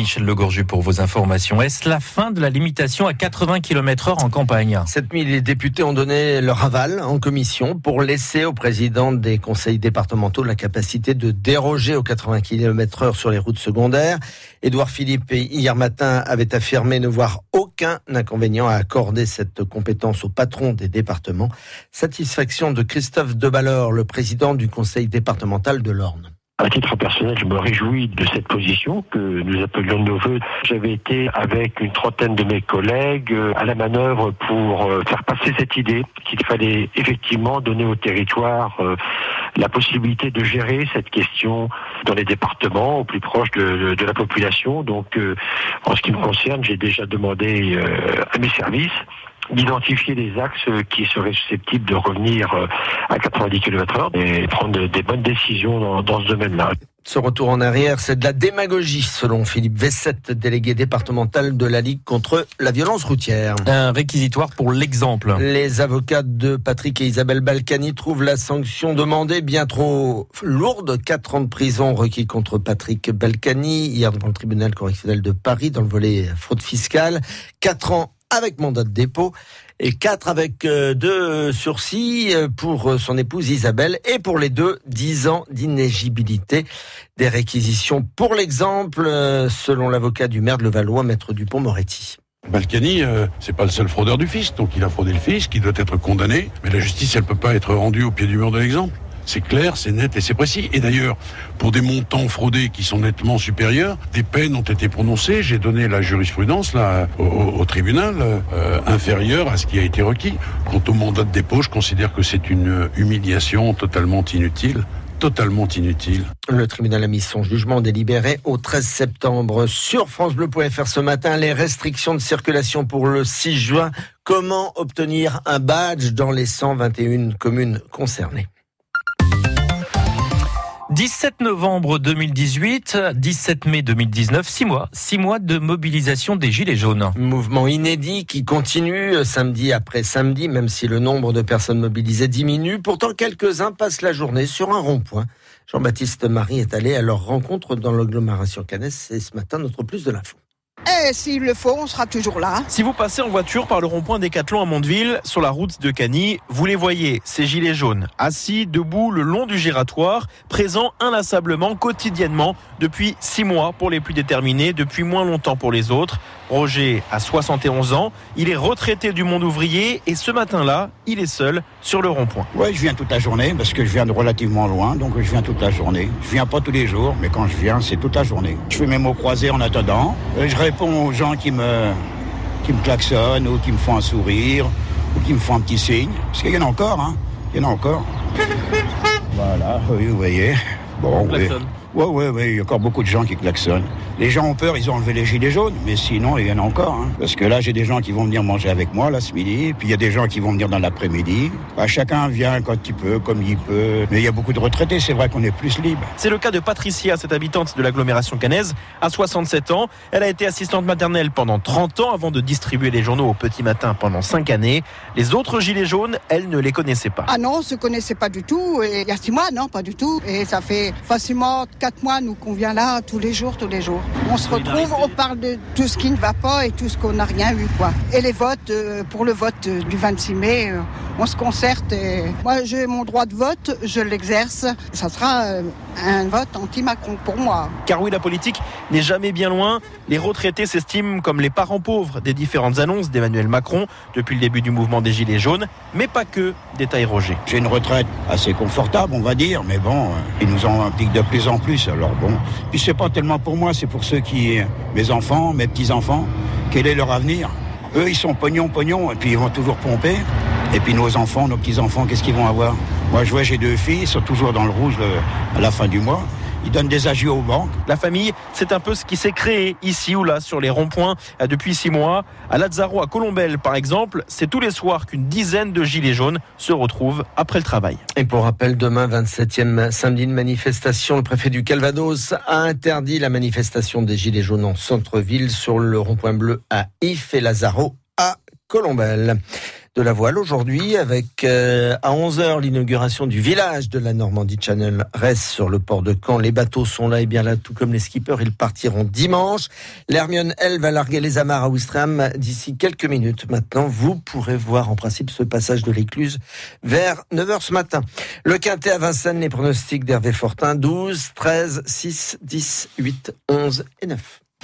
Michel Legorju pour vos informations. Est-ce la fin de la limitation à 80 km heure en campagne Cette nuit, les députés ont donné leur aval en commission pour laisser au président des conseils départementaux la capacité de déroger aux 80 km heure sur les routes secondaires. Édouard Philippe, hier matin, avait affirmé ne voir aucun inconvénient à accorder cette compétence au patron des départements. Satisfaction de Christophe Deballeur, le président du conseil départemental de l'Orne. À titre personnel, je me réjouis de cette position que nous appelions de nos voeux. J'avais été avec une trentaine de mes collègues euh, à la manœuvre pour euh, faire passer cette idée qu'il fallait effectivement donner au territoire euh, la possibilité de gérer cette question dans les départements au plus proche de, la population. Donc, en ce qui me concerne, j'ai déjà demandé à mes services d'identifier les axes qui seraient susceptibles de revenir euh, à 90 km h et prendre des bonnes décisions dans, ce domaine-là. Ce retour en arrière, c'est de la démagogie, selon Philippe Vessette, délégué départemental de la Ligue contre la violence routière. Un réquisitoire pour l'exemple. Les avocats de Patrick et Isabelle Balkany trouvent la sanction demandée bien trop lourde. Quatre ans de prison requis contre Patrick Balkany, hier devant le tribunal correctionnel de Paris, dans le volet fraude fiscale. Quatre ans avec mandat de dépôt et quatre avec euh, deux sursis euh, pour euh, son épouse Isabelle et pour les deux dix ans d'inégibilité des réquisitions. Pour l'exemple, selon l'avocat du maire de Levallois, maître Dupont-Moretti. Balkany, c'est pas le seul fraudeur du fisc, donc il a fraudé le fisc, il doit être condamné, mais la justice, elle peut pas être rendue au pied du mur de l'exemple. C'est clair, c'est net et c'est précis. Et d'ailleurs, pour des montants fraudés qui sont nettement supérieurs, des peines ont été prononcées. J'ai donné la jurisprudence là au, tribunal euh, inférieure à ce qui a été requis. Quant au mandat de dépôt, je considère que c'est une humiliation totalement inutile totalement inutile. Le tribunal a mis son jugement délibéré au 13 septembre. Sur francebleu.fr ce matin, les restrictions de circulation pour le 6 juin. Comment obtenir un badge dans les 121 communes concernées? 17 novembre 2018, 17 mai 2019, six mois, six mois de mobilisation des Gilets jaunes. Mouvement inédit qui continue euh, samedi après samedi, même si le nombre de personnes mobilisées diminue. Pourtant, quelques-uns passent la journée sur un rond-point. Jean-Baptiste Marie est allé à leur rencontre dans l'agglomération Cannes et ce matin, notre plus de l'info. Et s'il le faut, on sera toujours là. Si vous passez en voiture par le rond-point Décathlon à Mondeville, sur la route de Cagny, vous les voyez, ces gilets jaunes, assis, debout, le long du giratoire, présents inlassablement, quotidiennement, depuis six mois pour les plus déterminés, depuis moins longtemps pour les autres. Roger a 71 ans, il est retraité du monde ouvrier et ce matin-là, il est seul sur le rond-point. Oui, je viens toute la journée parce que je viens de relativement loin, donc je viens toute la journée. Je viens pas tous les jours, mais quand je viens, c'est toute la journée. Je fais mes mots croisés en attendant. Euh, je réponds aux gens qui me, qui me klaxonnent ou qui me font un sourire ou qui me font un petit signe. Parce qu'il y en a encore, hein. Il y en a encore. Voilà, oui, vous voyez. Bon, oui. Oui, oui, oui, il y a encore beaucoup de gens qui klaxonnent. Les gens ont peur, ils ont enlevé les gilets jaunes, mais sinon, il y en a encore. Hein. Parce que là, j'ai des gens qui vont venir manger avec moi, là, ce midi, puis il y a des gens qui vont venir dans l'après-midi. Bah, chacun vient quand il peut, comme il peut. Mais il y a beaucoup de retraités, c'est vrai qu'on est plus libre. C'est le cas de Patricia, cette habitante de l'agglomération canaise, à 67 ans. Elle a été assistante maternelle pendant 30 ans avant de distribuer les journaux au petit matin pendant 5 années. Les autres gilets jaunes, elle ne les connaissait pas. Ah non, on se connaissait pas du tout. Et il y a 6 mois, non, pas du tout. Et ça fait facilement quatre mois, nous, qu'on vient là tous les jours, tous les jours. On se retrouve, on parle de tout ce qui ne va pas et tout ce qu'on n'a rien eu, quoi. Et les votes, euh, pour le vote euh, du 26 mai, euh, on se concerte. Et moi, j'ai mon droit de vote, je l'exerce. Ça sera un vote anti-Macron pour moi. Car oui, la politique n'est jamais bien loin. Les retraités s'estiment comme les parents pauvres des différentes annonces d'Emmanuel Macron depuis le début du mouvement des Gilets jaunes, mais pas que, détaille Roger. J'ai une retraite assez confortable, on va dire, mais bon, ils nous en impliquent de plus en plus, alors bon. Puis c'est pas tellement pour moi, c'est pour ceux qui, mes enfants, mes petits-enfants, quel est leur avenir? Eux, ils sont pognon, pognon, et puis ils vont toujours pomper. Et puis nos enfants, nos petits-enfants, qu'est-ce qu'ils vont avoir Moi, je vois, j'ai deux filles, ils sont toujours dans le rouge à la fin du mois ils donnent des agios aux banques. La famille, c'est un peu ce qui s'est créé ici ou là sur les ronds-points euh, depuis six mois. À Lazzaro, à Colombelle, par exemple, c'est tous les soirs qu'une dizaine de gilets jaunes se retrouvent après le travail. Et pour rappel, demain, 27e samedi de manifestation, le préfet du Calvados a interdit la manifestation des gilets jaunes en centre-ville sur le rond-point bleu à If et Lazzaro à Colombelle. De la voile aujourd'hui avec euh, à 11h l'inauguration du village de la Normandie Channel reste sur le port de Caen. Les bateaux sont là et bien là, tout comme les skippers. Ils partiront dimanche. L'Hermione, elle, va larguer les amarres à Ouistreham d'ici quelques minutes. Maintenant, vous pourrez voir en principe ce passage de l'écluse vers 9h ce matin. Le Quintet à Vincennes, les pronostics d'Hervé Fortin, 12, 13, 6, 10, 8, 11 et 9.